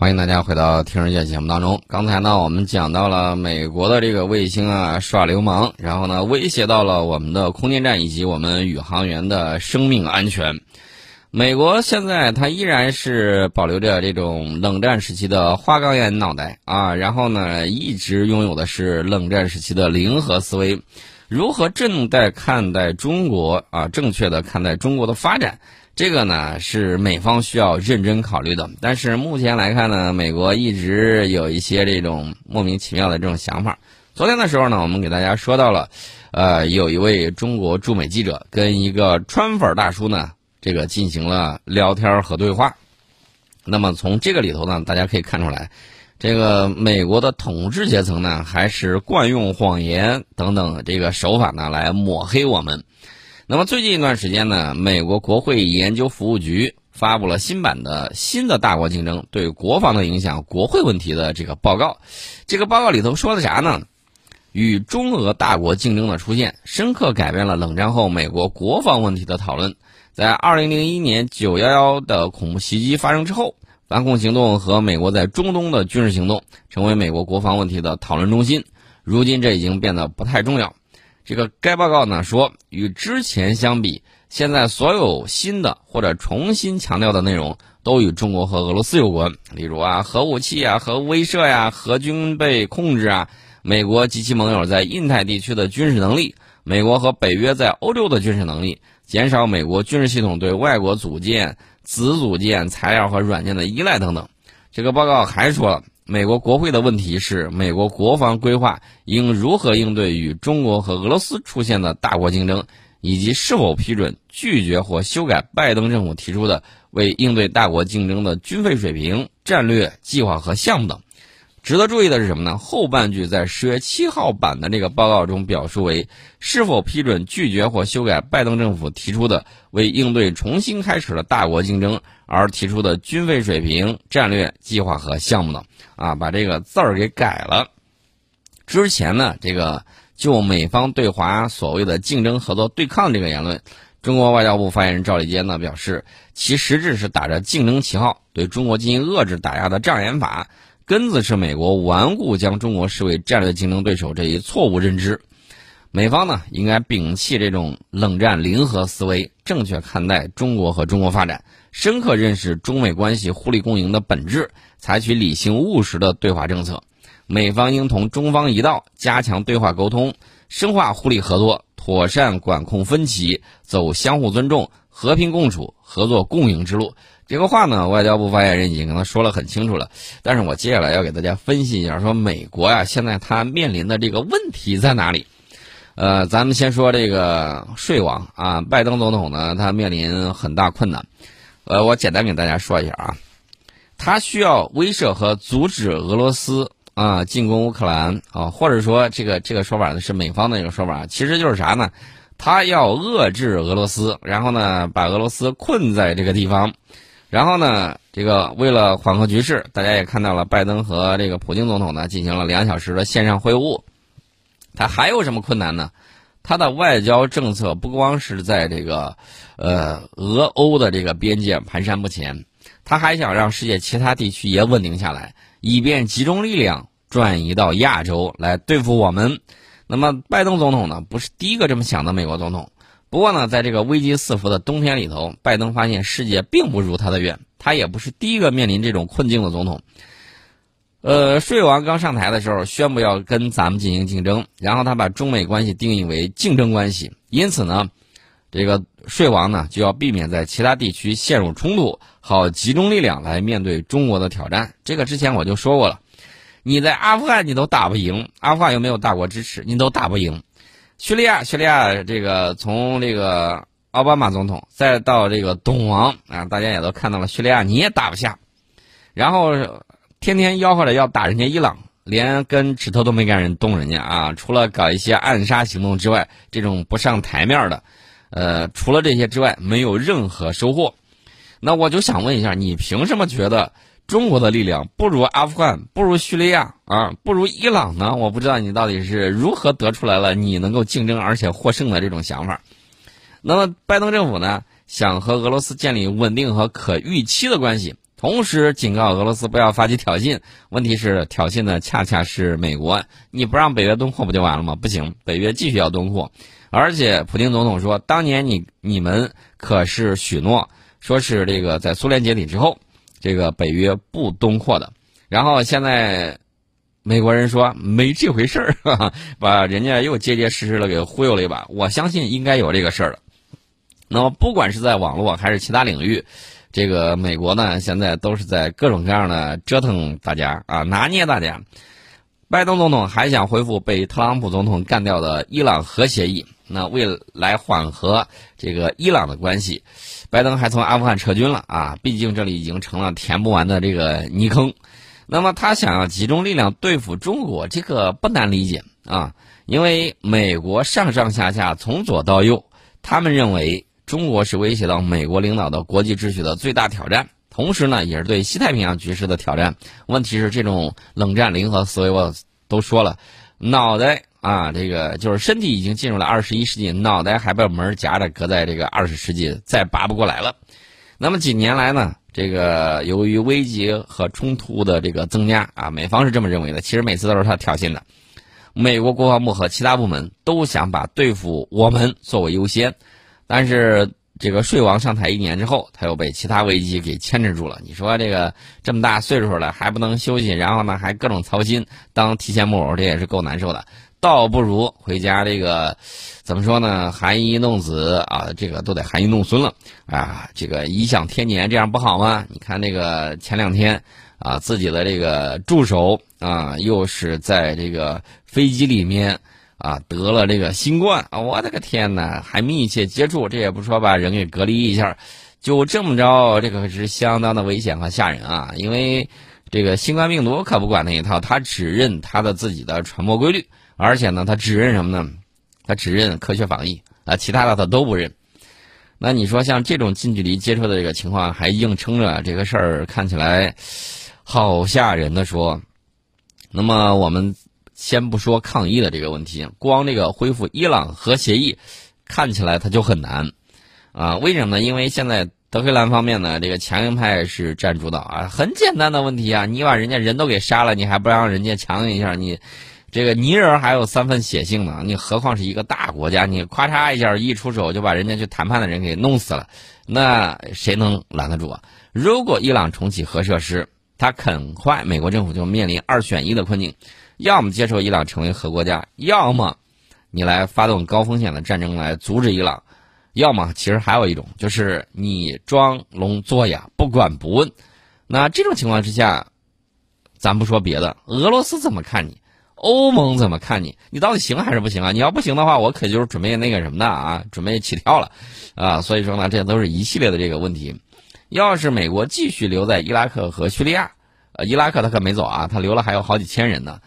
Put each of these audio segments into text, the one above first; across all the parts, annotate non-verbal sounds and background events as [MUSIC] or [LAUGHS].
欢迎大家回到《听世界》节目当中。刚才呢，我们讲到了美国的这个卫星啊耍流氓，然后呢威胁到了我们的空间站以及我们宇航员的生命安全。美国现在它依然是保留着这种冷战时期的花岗岩脑袋啊，然后呢一直拥有的是冷战时期的零和思维。如何正待看待中国啊？正确的看待中国的发展，这个呢是美方需要认真考虑的。但是目前来看呢，美国一直有一些这种莫名其妙的这种想法。昨天的时候呢，我们给大家说到了，呃，有一位中国驻美记者跟一个川粉大叔呢，这个进行了聊天和对话。那么从这个里头呢，大家可以看出来。这个美国的统治阶层呢，还是惯用谎言等等这个手法呢来抹黑我们。那么最近一段时间呢，美国国会研究服务局发布了新版的《新的大国竞争对国防的影响：国会问题》的这个报告。这个报告里头说的啥呢？与中俄大国竞争的出现，深刻改变了冷战后美国国防问题的讨论。在二零零一年九幺幺的恐怖袭击发生之后。反恐行动和美国在中东的军事行动成为美国国防问题的讨论中心。如今这已经变得不太重要。这个该报告呢说，与之前相比，现在所有新的或者重新强调的内容都与中国和俄罗斯有关。例如啊，核武器啊，核威慑呀，核军备控制啊，美国及其盟友在印太地区的军事能力，美国和北约在欧洲的军事能力，减少美国军事系统对外国组建。子组件、材料和软件的依赖等等。这个报告还说了，美国国会的问题是：美国国防规划应如何应对与中国和俄罗斯出现的大国竞争，以及是否批准、拒绝或修改拜登政府提出的为应对大国竞争的军费水平、战略计划和项目等。值得注意的是什么呢？后半句在十月七号版的这个报告中表述为：是否批准、拒绝或修改拜登政府提出的为应对重新开始了大国竞争而提出的军费水平、战略计划和项目呢。啊，把这个字儿给改了。之前呢，这个就美方对华所谓的竞争、合作、对抗这个言论，中国外交部发言人赵立坚呢表示，其实质是打着竞争旗号对中国进行遏制打压的障眼法。根子是美国顽固将中国视为战略竞争对手这一错误认知，美方呢应该摒弃这种冷战零和思维，正确看待中国和中国发展，深刻认识中美关系互利共赢的本质，采取理性务实的对华政策。美方应同中方一道，加强对话沟通，深化互利合作，妥善管控分歧，走相互尊重、和平共处、合作共赢之路。这个话呢，外交部发言人已经跟他说了很清楚了。但是我接下来要给大家分析一下，说美国呀，现在它面临的这个问题在哪里？呃，咱们先说这个税网啊，拜登总统呢，他面临很大困难。呃，我简单给大家说一下啊，他需要威慑和阻止俄罗斯啊进攻乌克兰啊，或者说这个这个说法呢是美方的一个说法，其实就是啥呢？他要遏制俄罗斯，然后呢把俄罗斯困在这个地方。然后呢，这个为了缓和局势，大家也看到了，拜登和这个普京总统呢进行了两小时的线上会晤。他还有什么困难呢？他的外交政策不光是在这个，呃，俄欧的这个边界蹒跚不前，他还想让世界其他地区也稳定下来，以便集中力量转移到亚洲来对付我们。那么，拜登总统呢，不是第一个这么想的美国总统。不过呢，在这个危机四伏的冬天里头，拜登发现世界并不如他的愿，他也不是第一个面临这种困境的总统。呃，税王刚上台的时候宣布要跟咱们进行竞争，然后他把中美关系定义为竞争关系，因此呢，这个税王呢就要避免在其他地区陷入冲突，好集中力量来面对中国的挑战。这个之前我就说过了，你在阿富汗你都打不赢，阿富汗又没有大国支持，你都打不赢。叙利亚，叙利亚这个从这个奥巴马总统再到这个东王啊，大家也都看到了，叙利亚你也打不下，然后天天吆喝着要打人家伊朗，连根指头都没敢人动人家啊，除了搞一些暗杀行动之外，这种不上台面的，呃，除了这些之外，没有任何收获。那我就想问一下，你凭什么觉得？中国的力量不如阿富汗，不如叙利亚啊，不如伊朗呢？我不知道你到底是如何得出来了你能够竞争而且获胜的这种想法。那么，拜登政府呢，想和俄罗斯建立稳定和可预期的关系，同时警告俄罗斯不要发起挑衅。问题是挑衅的恰恰是美国，你不让北约东扩不就完了吗？不行，北约继续要东扩。而且普京总统说，当年你你们可是许诺，说是这个在苏联解体之后，这个北约不东扩的。然后现在美国人说没这回事儿，[LAUGHS] 把人家又结结实实的给忽悠了一把。我相信应该有这个事儿了。那么不管是在网络还是其他领域，这个美国呢现在都是在各种各样的折腾大家啊，拿捏大家。拜登总统还想恢复被特朗普总统干掉的伊朗核协议。那为来缓和这个伊朗的关系，拜登还从阿富汗撤军了啊！毕竟这里已经成了填不完的这个泥坑。那么他想要集中力量对付中国，这个不难理解啊，因为美国上上下下从左到右，他们认为中国是威胁到美国领导的国际秩序的最大挑战，同时呢，也是对西太平洋局势的挑战。问题是这种冷战零和思维，我都说了，脑袋。啊，这个就是身体已经进入了二十一世纪，脑袋还被门夹着，搁在这个二十世纪，再拔不过来了。那么几年来呢，这个由于危机和冲突的这个增加啊，美方是这么认为的。其实每次都是他挑衅的。美国国防部和其他部门都想把对付我们作为优先，但是这个税王上台一年之后，他又被其他危机给牵制住了。你说这个这么大岁数了还不能休息，然后呢还各种操心，当提线木偶，这也是够难受的。倒不如回家，这个怎么说呢？含饴弄子啊，这个都得含饴弄孙了啊！这个颐享天年，这样不好吗？你看那个前两天啊，自己的这个助手啊，又是在这个飞机里面啊得了这个新冠啊！我的个天哪，还密切接触，这也不说把人给隔离一下，就这么着，这个是相当的危险和吓人啊！因为这个新冠病毒可不管那一套，它只认它的自己的传播规律。而且呢，他只认什么呢？他只认科学防疫啊，其他的他都不认。那你说像这种近距离接触的这个情况，还硬撑着这个事儿，看起来好吓人的说。那么我们先不说抗议的这个问题，光这个恢复伊朗核协议，看起来它就很难啊。为什么呢？因为现在德黑兰方面呢，这个强硬派是占主导啊。很简单的问题啊，你把人家人都给杀了，你还不让人家强硬一下你？这个泥人还有三分血性呢，你何况是一个大国家？你咔嚓一下一出手就把人家去谈判的人给弄死了，那谁能拦得住啊？如果伊朗重启核设施，他很快美国政府就面临二选一的困境：要么接受伊朗成为核国家，要么你来发动高风险的战争来阻止伊朗；要么其实还有一种，就是你装聋作哑，不管不问。那这种情况之下，咱不说别的，俄罗斯怎么看你？欧盟怎么看你？你到底行还是不行啊？你要不行的话，我可就是准备那个什么的啊，准备起跳了，啊，所以说呢，这都是一系列的这个问题。要是美国继续留在伊拉克和叙利亚，呃，伊拉克他可没走啊，他留了还有好几千人呢。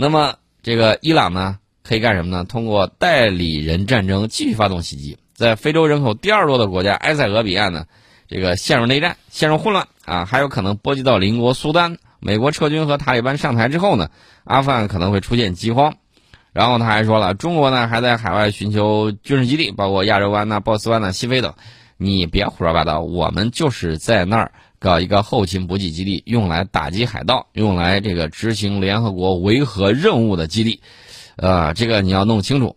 那么这个伊朗呢，可以干什么呢？通过代理人战争继续发动袭击，在非洲人口第二多的国家埃塞俄比亚呢，这个陷入内战，陷入混乱啊，还有可能波及到邻国苏丹。美国撤军和塔利班上台之后呢，阿富汗可能会出现饥荒。然后他还说了，中国呢还在海外寻求军事基地，包括亚洲湾呐、波斯湾呐、西非等。你别胡说八道，我们就是在那儿搞一个后勤补给基地，用来打击海盗，用来这个执行联合国维和任务的基地。呃，这个你要弄清楚。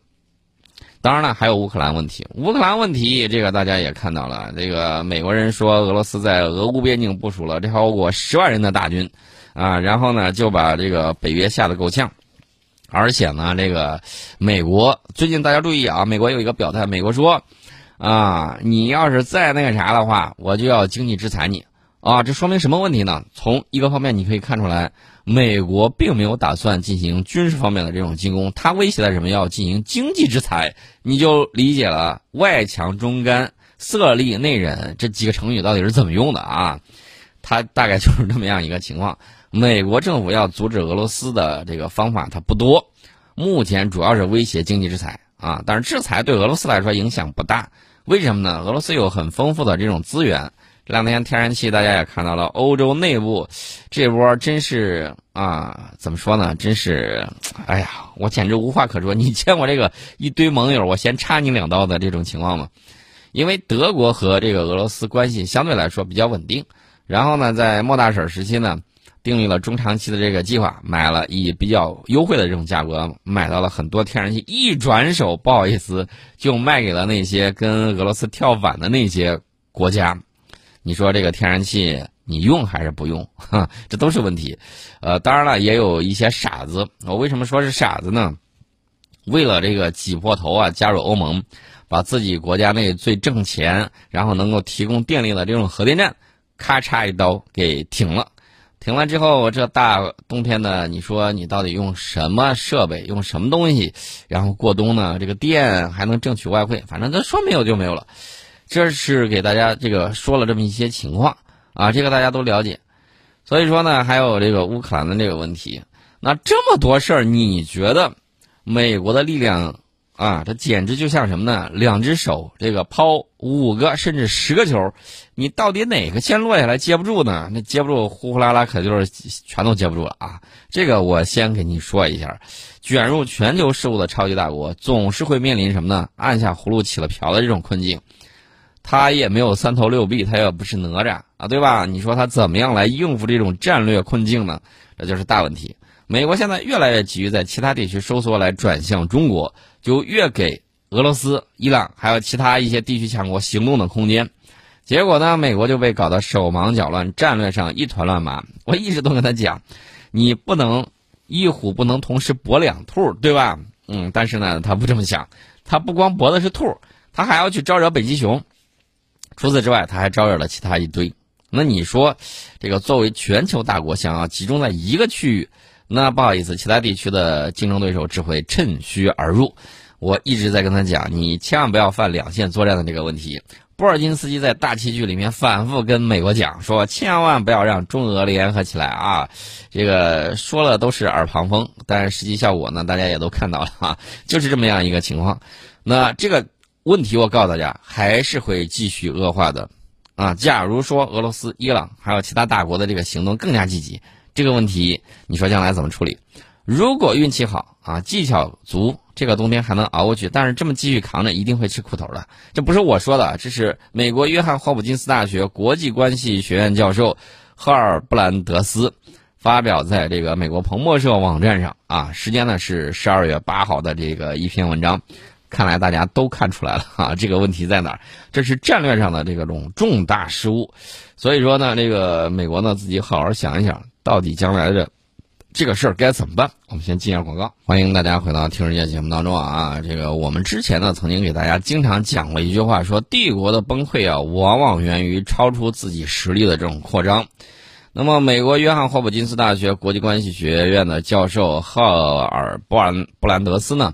当然了，还有乌克兰问题。乌克兰问题，这个大家也看到了。这个美国人说，俄罗斯在俄乌边境部署了超过十万人的大军，啊，然后呢就把这个北约吓得够呛。而且呢，这个美国最近大家注意啊，美国有一个表态，美国说，啊，你要是再那个啥的话，我就要经济制裁你。啊，这说明什么问题呢？从一个方面你可以看出来。美国并没有打算进行军事方面的这种进攻，他威胁的什么？要进行经济制裁，你就理解了“外强中干、色厉内荏”这几个成语到底是怎么用的啊？他大概就是这么样一个情况。美国政府要阻止俄罗斯的这个方法它不多，目前主要是威胁经济制裁啊，但是制裁对俄罗斯来说影响不大。为什么呢？俄罗斯有很丰富的这种资源。这两天天然气大家也看到了，欧洲内部这波真是啊，怎么说呢？真是，哎呀，我简直无话可说。你见过这个一堆盟友，我先插你两刀的这种情况吗？因为德国和这个俄罗斯关系相对来说比较稳定，然后呢，在莫大婶时期呢，订立了中长期的这个计划，买了以比较优惠的这种价格买到了很多天然气，一转手不好意思就卖给了那些跟俄罗斯跳反的那些国家。你说这个天然气你用还是不用？[LAUGHS] 哈，这都是问题。呃，当然了，也有一些傻子。我为什么说是傻子呢？为了这个挤破头啊，加入欧盟，把自己国家内最挣钱，然后能够提供电力的这种核电站，咔嚓一刀给停了。停了之后，这大冬天的，你说你到底用什么设备，用什么东西，然后过冬呢？这个电还能挣取外汇？反正它说没有就没有了。这是给大家这个说了这么一些情况啊，这个大家都了解。所以说呢，还有这个乌克兰的这个问题，那这么多事儿，你觉得？美国的力量啊，它简直就像什么呢？两只手这个抛五个甚至十个球，你到底哪个先落下来接不住呢？那接不住，呼呼啦啦可就是全都接不住了啊！这个我先给你说一下，卷入全球事务的超级大国总是会面临什么呢？按下葫芦起了瓢的这种困境。他也没有三头六臂，他也不是哪吒啊，对吧？你说他怎么样来应付这种战略困境呢？这就是大问题。美国现在越来越急于在其他地区收缩，来转向中国，就越给俄罗斯、伊朗还有其他一些地区强国行动的空间。结果呢，美国就被搞得手忙脚乱，战略上一团乱麻。我一直都跟他讲，你不能一虎不能同时搏两兔，对吧？嗯，但是呢，他不这么想，他不光搏的是兔，他还要去招惹北极熊。除此之外，他还招惹了其他一堆。那你说，这个作为全球大国，想要集中在一个区域？那不好意思，其他地区的竞争对手只会趁虚而入。我一直在跟他讲，你千万不要犯两线作战的这个问题。波尔金斯基在大棋局里面反复跟美国讲说，千万不要让中俄联合起来啊！这个说了都是耳旁风，但是实际效果呢，大家也都看到了啊，就是这么样一个情况。那这个问题，我告诉大家，还是会继续恶化的啊！假如说俄罗斯、伊朗还有其他大国的这个行动更加积极。这个问题，你说将来怎么处理？如果运气好啊，技巧足，这个冬天还能熬过去。但是这么继续扛着，一定会吃苦头的。这不是我说的，这是美国约翰霍普金斯大学国际关系学院教授赫尔布兰德斯发表在这个美国彭博社网站上啊，时间呢是十二月八号的这个一篇文章。看来大家都看出来了 [LAUGHS] 啊，这个问题在哪儿？这是战略上的这个种重大失误。所以说呢，这个美国呢自己好好想一想。到底将来的这个事儿该怎么办？我们先进一下广告。欢迎大家回到《听世界》节目当中啊！这个我们之前呢曾经给大家经常讲过一句话，说帝国的崩溃啊，往往源于超出自己实力的这种扩张。那么，美国约翰霍普金斯大学国际关系学院的教授赫尔布兰布兰德斯呢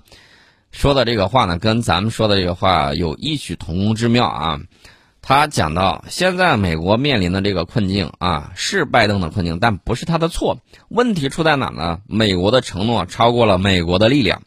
说的这个话呢，跟咱们说的这个话有异曲同工之妙啊。他讲到，现在美国面临的这个困境啊，是拜登的困境，但不是他的错。问题出在哪呢？美国的承诺超过了美国的力量。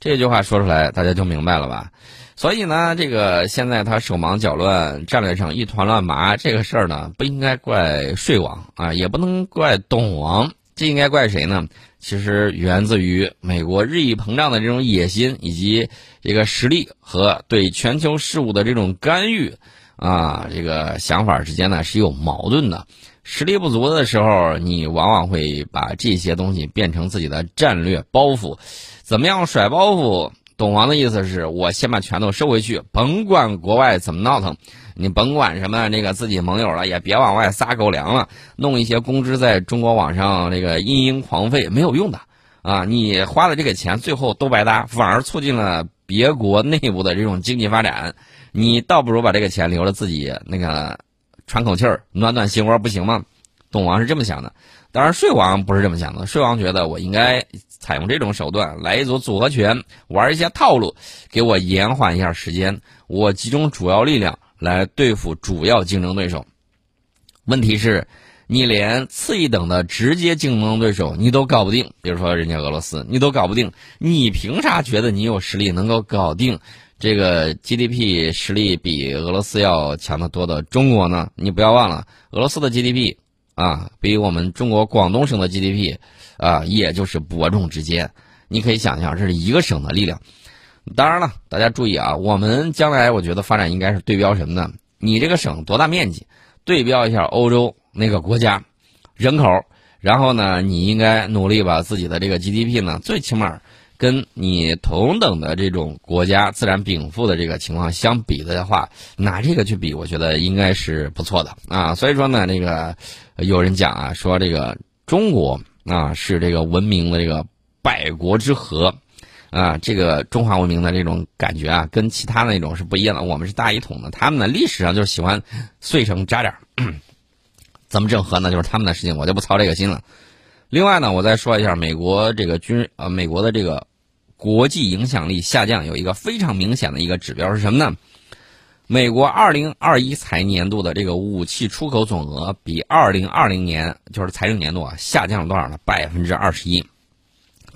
这句话说出来，大家就明白了吧？所以呢，这个现在他手忙脚乱，战略上一团乱麻，这个事儿呢，不应该怪税王啊，也不能怪董王，这应该怪谁呢？其实源自于美国日益膨胀的这种野心，以及这个实力和对全球事务的这种干预。啊，这个想法之间呢是有矛盾的。实力不足的时候，你往往会把这些东西变成自己的战略包袱。怎么样甩包袱？董王的意思是我先把拳头收回去，甭管国外怎么闹腾，你甭管什么那个自己盟友了，也别往外撒狗粮了，弄一些公知在中国网上那个殷殷狂吠，没有用的。啊，你花的这个钱最后都白搭，反而促进了别国内部的这种经济发展。你倒不如把这个钱留着自己那个喘口气儿、暖暖心窝，不行吗？董王是这么想的，当然税王不是这么想的。税王觉得我应该采用这种手段来一组组合拳，玩一些套路，给我延缓一下时间，我集中主要力量来对付主要竞争对手。问题是，你连次一等的直接竞争对手你都搞不定，比如说人家俄罗斯，你都搞不定，你凭啥觉得你有实力能够搞定？这个 GDP 实力比俄罗斯要强得多的中国呢？你不要忘了，俄罗斯的 GDP 啊，比我们中国广东省的 GDP 啊，也就是伯仲之间。你可以想象，这是一个省的力量。当然了，大家注意啊，我们将来我觉得发展应该是对标什么呢？你这个省多大面积？对标一下欧洲那个国家人口，然后呢，你应该努力把自己的这个 GDP 呢，最起码跟你同等的这种国家自然禀赋的这个情况相比的话，拿这个去比，我觉得应该是不错的啊。所以说呢，这个有人讲啊，说这个中国啊是这个文明的这个百国之和。啊，这个中华文明的这种感觉啊，跟其他那种是不一样的。我们是大一统的，他们呢历史上就是喜欢碎成渣渣，[CLEARS THROAT] 怎么整合呢？就是他们的事情，我就不操这个心了。另外呢，我再说一下美国这个军呃，美国的这个国际影响力下降，有一个非常明显的一个指标是什么呢？美国二零二一财年度的这个武器出口总额比二零二零年就是财政年度啊下降了多少呢？百分之二十一。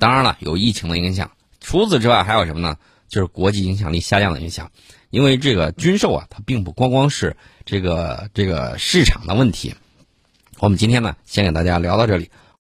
当然了，有疫情的影响。除此之外还有什么呢？就是国际影响力下降的影响，因为这个军售啊，它并不光光是这个这个市场的问题。我们今天呢，先给大家聊到这里。